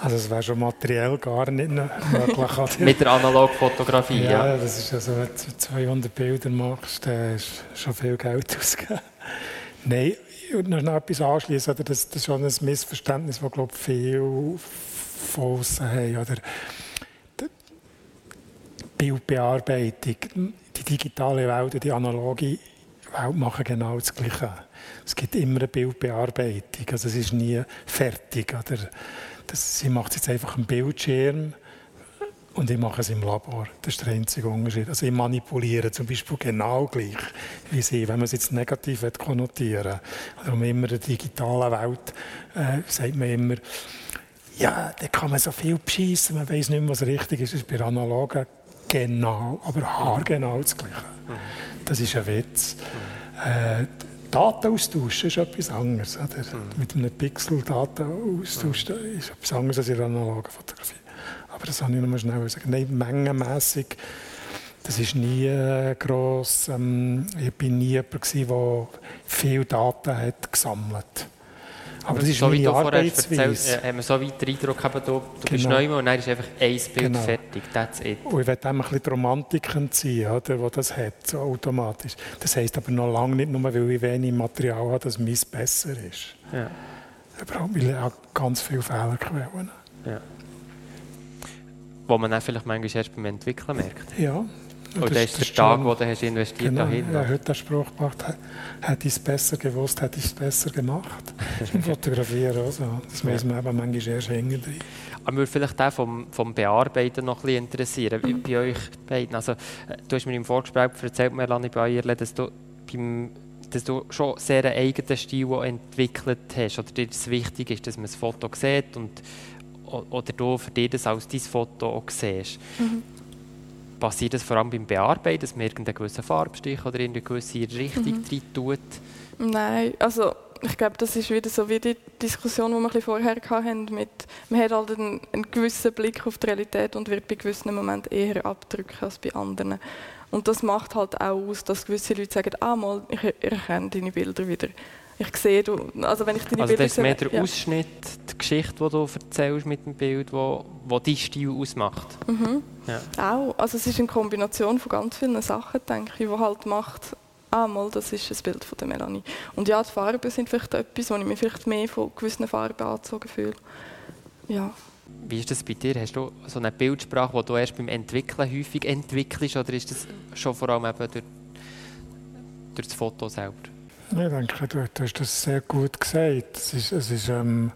Also es wäre schon materiell gar nicht möglich. [LAUGHS] Mit der Analogfotografie, ja. Ja, das ist also, wenn du 200 Bilder machst, dann ist schon viel Geld [LAUGHS] ausgegeben. Nein, und noch etwas anschließen, das, das ist schon ein Missverständnis, das glaube ich viele von uns haben. Oder die Bildbearbeitung, die digitale Welt und die analoge Welt machen genau das Gleiche. Es gibt immer eine Bildbearbeitung, also es ist nie fertig. Oder das, sie macht jetzt einfach einen Bildschirm und ich mache es im Labor. Das ist der einzige Unterschied. Also ich manipuliere zum Beispiel genau gleich wie sie, wenn man es jetzt negativ konnotieren will. Also immer in der digitalen Welt äh, sagt man immer, ja, da kann man so viel beschissen, man weiß nicht mehr, was richtig ist. Das ist bei analogen genau, aber haargenau das Gleiche. Das ist ein Witz. Äh, Daten austauschen ist etwas anderes. Oder? Mhm. Mit einem Pixel Daten austauschen mhm. ist etwas anderes als in der analogen Fotografie. Aber das habe ich mal schnell gesagt. Nein, mengenmässig, das ist nie äh, gross. Ähm, ich bin nie jemand, der viele Daten hat gesammelt hat. Aber das ist so wie du vorher erzählt, äh, haben wir so weit den Eindruck, eben, du, du genau. bist neu und dann ist einfach ein Bild genau. fertig, that's it. Und ich will ein bisschen die Romantik ziehen, oder, die das hat, so automatisch. Das heisst aber noch lange nicht nur, weil ich wenig Material habe, dass meins besser ist. Ja. Überhaupt, weil ich auch ganz viele Fehlerquellen ja. Wo man dann vielleicht manchmal erst beim Entwickeln merkt. Ja, und das, ist der Tag, wo du hast investiert genau, dahin. Ja, heute den Spruch gemacht, hätte ich es besser gewusst, hätte ich es besser gemacht. [LAUGHS] Im Fotografieren auch so. Das müssen wir eben manchmal erst hängen drin. Aber mich vielleicht auch vom, vom Bearbeiten noch ein bisschen interessieren, mhm. bei euch beiden. Also, äh, du hast mir im Vorgespräch erzählt, Melanie Bayerle, dass du beim dass du schon sehr einen eigenen Stil entwickelt hast oder dir das wichtig ist, dass man das Foto sieht und, oder du für dich das als dein Foto auch siehst. Mhm passiert das vor allem beim Bearbeiten, dass man irgendeinen gewissen Farbstich oder in eine gewisse Richtung mhm. rein tut? Nein, also ich glaube, das ist wieder so wie die Diskussion, die wir vorher hatten, mit, man hat halt einen, einen, gewissen Blick auf die Realität und wird bei gewissen Momenten eher abdrücken als bei anderen. Und das macht halt auch aus, dass gewisse Leute sagen, ah mal, ich erkenne deine Bilder wieder. Ich sehe, du, also wenn ich deine also Bilder das ist mehr der ja. Ausschnitt, die Geschichte, die du erzählst mit dem Bild, wo, wo dein Stil ausmacht. Mhm. Ja. Auch, also es ist eine Kombination von ganz vielen Sachen, denke ich, die halt macht, ah, mal, das ist ein Bild von der Melanie. Und ja, die Farben sind vielleicht etwas, wo ich mich vielleicht mehr von gewissen Farben angezogen fühle. Ja. Wie ist das bei dir? Hast du so eine Bildsprache, die du erst beim Entwickeln häufig entwickelst, oder ist das schon vor allem eben durch, durch das Foto selber? Ich denke, du, hast das sehr gut gesagt. Es ist, es ist, ähm,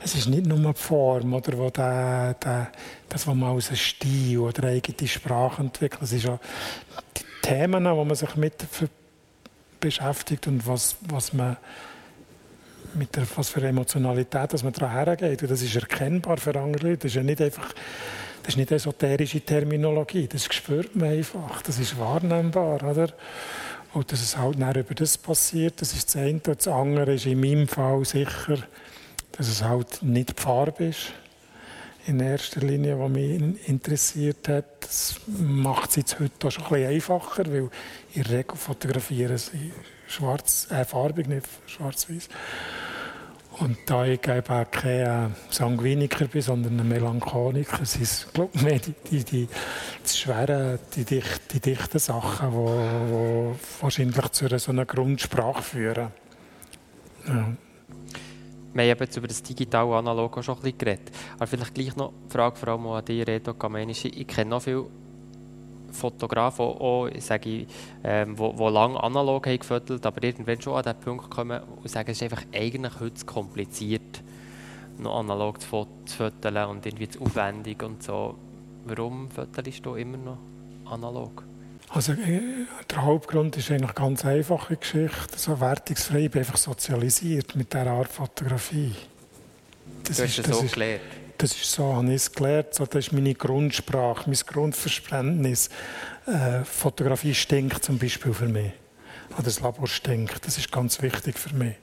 es ist nicht nur die Form, oder, wo der, der, das, was man als einen Stil oder eine eigene Sprache entwickelt. Es ist auch die Themen, wo man sich mit beschäftigt und was, was man mit der, was für Emotionalität dass man daran hergeht. Und das ist erkennbar für andere Leute. Das ist ja nicht einfach das ist nicht esoterische Terminologie, das spürt man einfach, das ist wahrnehmbar. Oder? Und dass es halt über das passiert, das ist das eine. Das andere ist in meinem Fall sicher, dass es halt nicht die Farbe ist, in erster Linie, was mich interessiert hat. Das macht es jetzt heute auch schon ein bisschen einfacher, weil in der Regel fotografieren sie schwarz, äh, farbig, nicht schwarz-weiß. Und da ich eben auch kein Sanguiniker bin, sondern ein Melancholiker, es ist glaube mehr die, die, die, die schweren, die, die, dichten Sachen, die, die wahrscheinlich zu so einer Grundsprache führen. Ja. Wir haben jetzt über das digitale Analog schon ein bisschen geredet. Aber vielleicht gleich noch die Frage vor allem an dich, Reto Kamenisch. Ich kenne noch viele Fotografen, auch, sage ich, ähm, wo, wo lange analog haben gefüttert, aber irgendwann schon an den Punkt kommen und sagen, es ist einfach eigentlich heute zu kompliziert, noch analog zu, fotografieren und irgendwie zu aufwendig und so. Warum fotografierst du immer noch analog? Also, äh, der Hauptgrund ist eigentlich eine ganz einfache Geschichte. So wertungsfrei, ich bin einfach sozialisiert mit dieser Art Fotografie. Das du hast ist, das so gelernt? Das ist so, habe ich es gelernt. So, das ist meine Grundsprache, mein Grundverständnis. Äh, Fotografie stinkt zum Beispiel für mich. Oder das Labor stinkt. Das ist ganz wichtig für mich.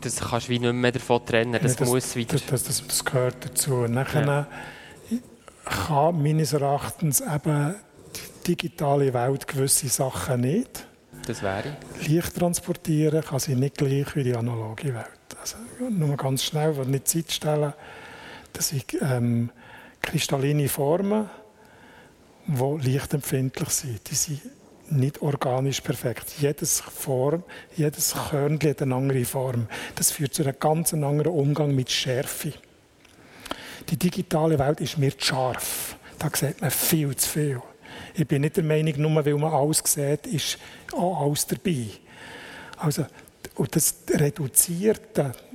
Das kannst du wie nicht mehr davon trennen. Das, ja, das muss wieder... Das, das, das, gehört dazu. nachher ja. kann meines Erachtens eben die digitale Welt gewisse Sachen nicht. Das wäre? Licht transportieren kann sie nicht gleich wie die analoge Welt. Also nur ganz schnell, nicht Zeit stellen das sind ähm, kristalline Formen, die lichtempfindlich sind. Die sind nicht organisch perfekt. Jedes Form, jedes Körnchen hat eine andere Form. Das führt zu einem ganz anderen Umgang mit Schärfe. Die digitale Welt ist mir scharf. Da sieht man viel zu viel. Ich bin nicht der Meinung, nur weil man alles sieht, ist auch alles dabei. Also, und das reduziert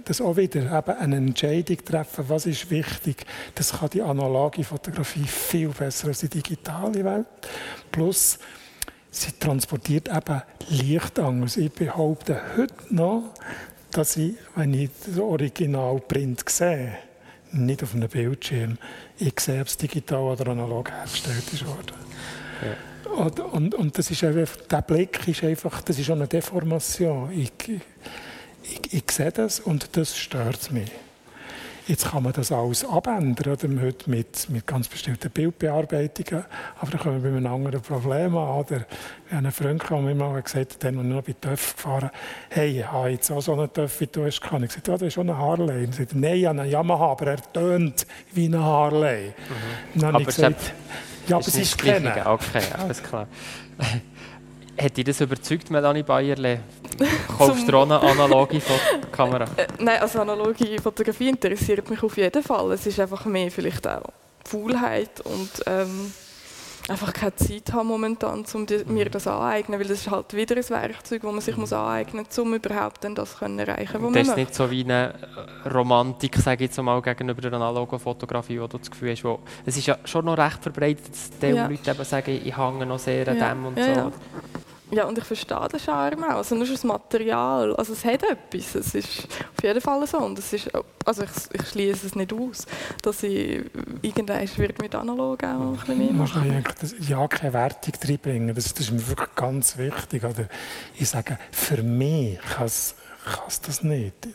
das auch wieder eben eine Entscheidung treffen, was ist wichtig. Das kann die analoge Fotografie viel besser als die digitale Welt. Plus, sie transportiert eben Licht. Ich behaupte heute noch, dass ich, wenn ich den Originalprint sehe, nicht auf einem Bildschirm, ich sehe, ob es digital oder analog hergestellt ist worden. Ja. Und, und, und, das ist einfach, der Blick ist einfach, das ist eine Deformation. Ich, ich, ich sehe das und das stört mich. Jetzt kann man das alles abändern, oder? Heute mit, mit ganz bestimmten Bildbearbeitungen. Aber da kommen wir mit einem anderen Problem an. Oder? Ich habe einen Freund, der mir mal gesagt hat, der noch bei TÜV gefahren hey, ich habe jetzt auch so einen TÜV wie du hast. Ich habe gesagt, ja, das ist schon ein Harley. Und er sagt, nein, ich habe einen Yamaha, aber er tönt wie ein Harley. Mhm. Dann habe ich gesagt, ja, aber es ist kennen. Okay, alles klar. [LAUGHS] Hat dich das überzeugt, Melanie Bayerle? Kaufst du eine analoge [LAUGHS] Kamera? Äh, nein, also analoge Fotografie interessiert mich auf jeden Fall. Es ist einfach mehr vielleicht auch Faulheit und ähm, einfach keine Zeit haben momentan, um mir das aneignen, weil das ist halt wieder ein Werkzeug, das man sich muss aneignen muss, um überhaupt dann das können erreichen was man Das ist nicht so wie eine Romantik, sage ich jetzt mal, gegenüber der analogen Fotografie, wo du das Gefühl hast, wo, es ist ja schon noch recht verbreitet, dass die ja. Leute eben sagen, ich hänge noch sehr an ja. dem und ja, so. Ja, und ich verstehe den Charme auch. Also nur das Material, also es hat etwas. Es ist auf jeden Fall so. Und es ist, also ich, ich schließe es nicht aus, dass ich irgendwann mit analog auch ein bisschen mehr machen. Kann ja keine Wertung reinbringen. Das, das ist mir wirklich ganz wichtig. Oder ich sage, für mich kann es das nicht.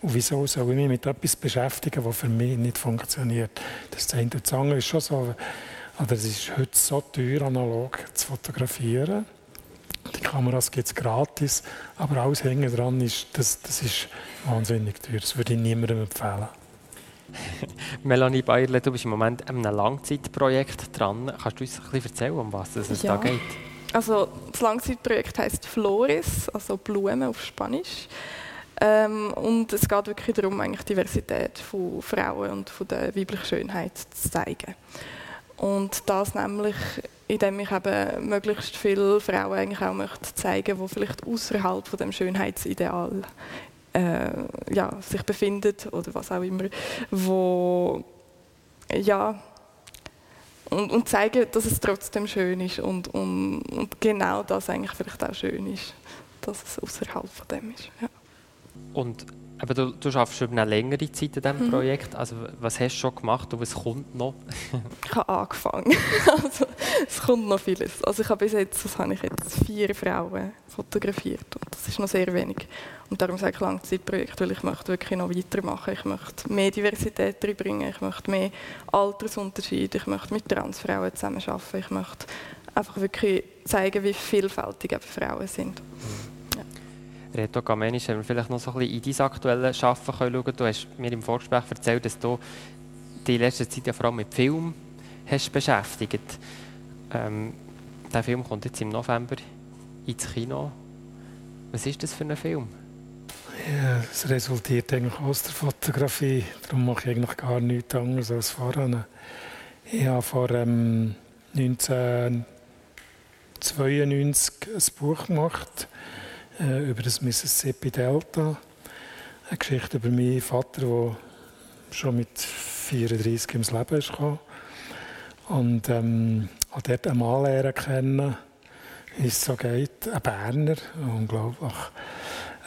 Und wieso soll ich mich mit etwas beschäftigen, das für mich nicht funktioniert? Das eine und das andere ist schon so, oder es ist heute so teuer, analog zu fotografieren die Kameras gibt es gratis, aber alles hinten dran ist, das, das ist wahnsinnig teuer. Das würde ich niemandem empfehlen. [LAUGHS] Melanie Bayerle, du bist im Moment an einem Langzeitprojekt dran. Kannst du uns ein bisschen erzählen, um was es ja. da geht? also das Langzeitprojekt heißt Flores, also Blume auf Spanisch. Ähm, und es geht wirklich darum, eigentlich die Diversität von Frauen und von der weiblichen Schönheit zu zeigen. Und das nämlich, indem ich eben möglichst viele Frauen eigentlich auch möchte zeigen, die vielleicht außerhalb von dem Schönheitsideal äh, ja, sich befindet oder was auch immer, wo ja und, und zeigen, dass es trotzdem schön ist und, und, und genau das eigentlich vielleicht auch schön ist, dass es außerhalb von dem ist. Ja. Und aber du, du arbeitest schon eine längere Zeit in diesem mhm. Projekt. Also, was hast du schon gemacht und was kommt noch? [LAUGHS] ich habe angefangen. [LAUGHS] also, es kommt noch vieles. Also, ich habe bis jetzt, was habe ich jetzt, vier Frauen fotografiert. Und das ist noch sehr wenig. Und darum sage ich Langzeitprojekt, weil ich möchte wirklich noch weitermachen. Ich möchte mehr Diversität reinbringen. Ich möchte mehr Altersunterschiede. Ich möchte mit Transfrauen zusammenarbeiten. Ich möchte einfach wirklich zeigen, wie vielfältig Frauen sind. Mhm. Reto Gamenisch, wenn wir vielleicht noch so ein bisschen in dein aktuelles Arbeiten schauen können. Du hast mir im Vorgespräch erzählt, dass du die letzte Zeit ja vor allem mit Film hast beschäftigt. Ähm, der Film kommt jetzt im November ins Kino. Was ist das für ein Film? Ja, es resultiert eigentlich aus der Fotografie. Darum mache ich eigentlich gar nichts anderes als voran. Ich habe vor ähm, 1992 ein Buch gemacht äh, über das Mississippi Delta. Eine Geschichte über meinen Vater, der schon mit 34 ins Leben ist gekommen. Und ähm, habe dort einen Mann lernen kennen, wie es so geht, ein Berner, unglaublich.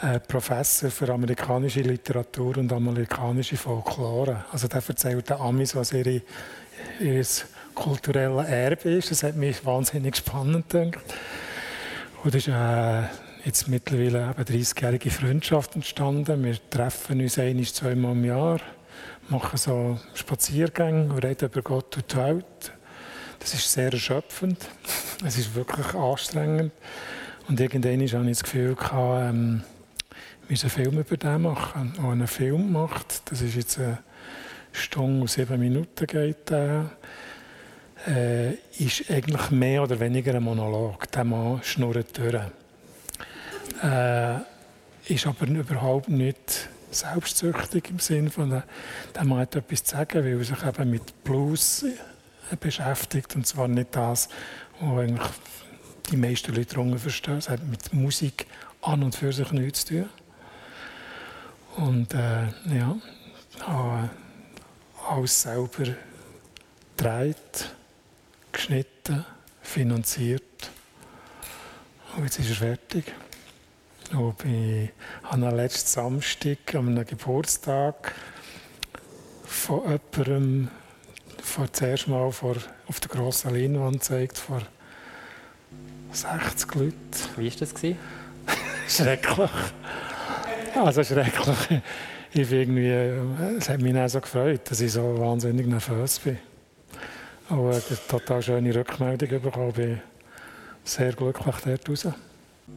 Ein Professor für amerikanische Literatur und amerikanische Folklore. Also der erzählt den Amis, was ihr kulturelles Erbe ist. Das hat mich wahnsinnig spannend gedacht. Und das ist äh, jetzt mittlerweile eine 30-jährige Freundschaft entstanden. Wir treffen uns ein, zweimal im Jahr, machen so Spaziergänge und reden über Gott und die Welt. Das ist sehr erschöpfend. [LAUGHS] Es ist wirklich anstrengend. Und irgendwann hatte ich das Gefühl, gehabt, ähm, einen Film über den machen. Und einen Film macht, das ist jetzt eine Stunde und sieben Minuten geht der, äh, ist eigentlich mehr oder weniger ein Monolog. Der Mann schnurrt durch äh, ist aber überhaupt nicht selbstsüchtig im Sinne von, der, der hat etwas zu sagen, weil er sich eben mit Blues äh, beschäftigt und zwar nicht das, was eigentlich die meisten Leute darunter verstehen. Es hat mit Musik an und für sich nichts zu tun. Und äh, ja, habe alles selber gedreht, geschnitten, finanziert. Und jetzt ist er fertig. Und ich habe letzten Samstag an einem Geburtstag von jemandem vor zuerst mal vor, auf der grossen Leinwand gezeigt, vor 60 Leuten. Wie war das? [LAUGHS] schrecklich. Also schrecklich. Ich irgendwie, es hat mich auch so gefreut, dass ich so wahnsinnig nervös bin. Aber eine total schöne Rückmeldung bekommen. Ich bin sehr glücklich dort raus.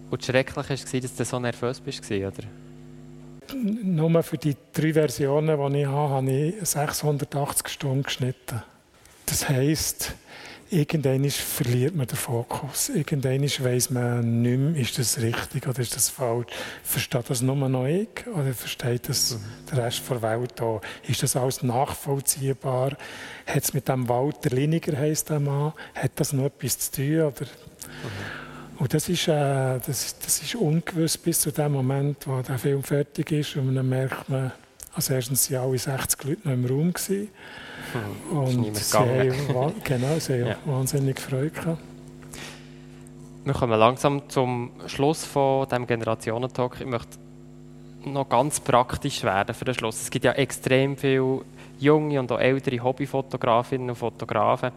Und schrecklich war, dass du so nervös bist, oder? Nur für die drei Versionen, die ich habe, habe ich 680 Stunden geschnitten. Das heisst, irgendwann verliert man den Fokus. Irgendwann weiss man nicht mehr, ist das richtig oder ist das falsch. Versteht das nur noch ich oder versteht das mhm. der Rest der Welt auch? Ist das alles nachvollziehbar? Hat es mit dem Walter Liniger, heisst der Mann, hat das noch etwas zu tun? Oder? Mhm. Und das ist, äh, das, das ist ungewiss bis zu dem Moment, wo der Film fertig ist. Und dann merkt man, als erstens waren alle 60 Leute noch im Raum. Gewesen. Hm, und sie haben, genau, sie haben [LAUGHS] ja. wahnsinnig Freude gehabt. Wir kommen langsam zum Schluss von diesem Generationentalk. Ich möchte noch ganz praktisch werden für den Schluss. Es gibt ja extrem viele junge und auch ältere Hobbyfotografinnen und Fotografen,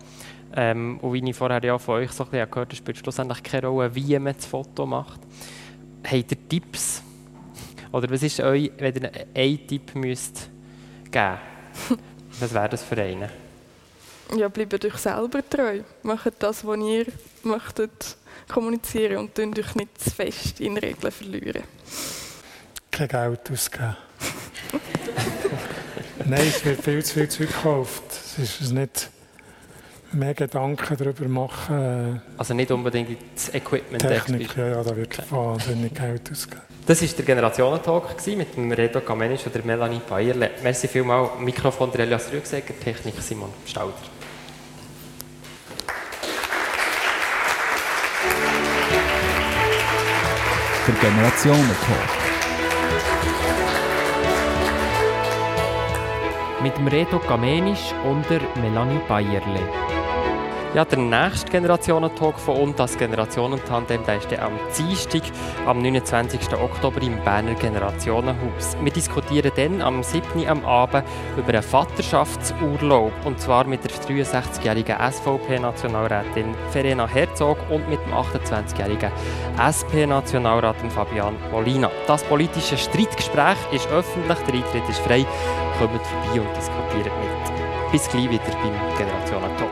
ähm, und wie ich vorher ja von euch so ein bisschen gehört habe, spielt schlussendlich keine Rolle, wie man das Foto macht. Habt ihr Tipps? [LAUGHS] Oder was ist euch, wenn ihr einen Tipp müsst geben [LAUGHS] Was wäre das für einen? Ja, bleibt euch selber treu. Macht das, was ihr möchtet kommunizieren und tun euch nicht zu fest in Regeln verlieren. Kein Geld ausgeben. [LAUGHS] Nein, es wird viel zu viel Zeug gekauft. Es ist nicht mehr Gedanken darüber machen. Also nicht unbedingt das Equipment. Technik, ja, ja, da wird okay. wahnsinnig Geld ausgegeben. Das war der Generationentalk mit dem Reto Kamenisch und der Melanie Bayerle. Merci vielmals. Mikrofon der Elias Rügsäger, Technik Simon Stauder. Der Generationentalk. Mit dem Reto Kamenisch und der Melanie Bayerle. Ja, der nächste Generationentalk von uns, das Generationentandem, der ist am Dienstag, am 29. Oktober im Berner Generationenhaus. Wir diskutieren dann am 7. am Abend über einen Vaterschaftsurlaub und zwar mit der 63-jährigen SVP-Nationalrätin Verena Herzog und mit dem 28-jährigen SP-Nationalrat Fabian Molina. Das politische Streitgespräch ist öffentlich, der Eintritt ist frei. Kommt vorbei und diskutiert mit. Bis gleich wieder beim Generationentalk.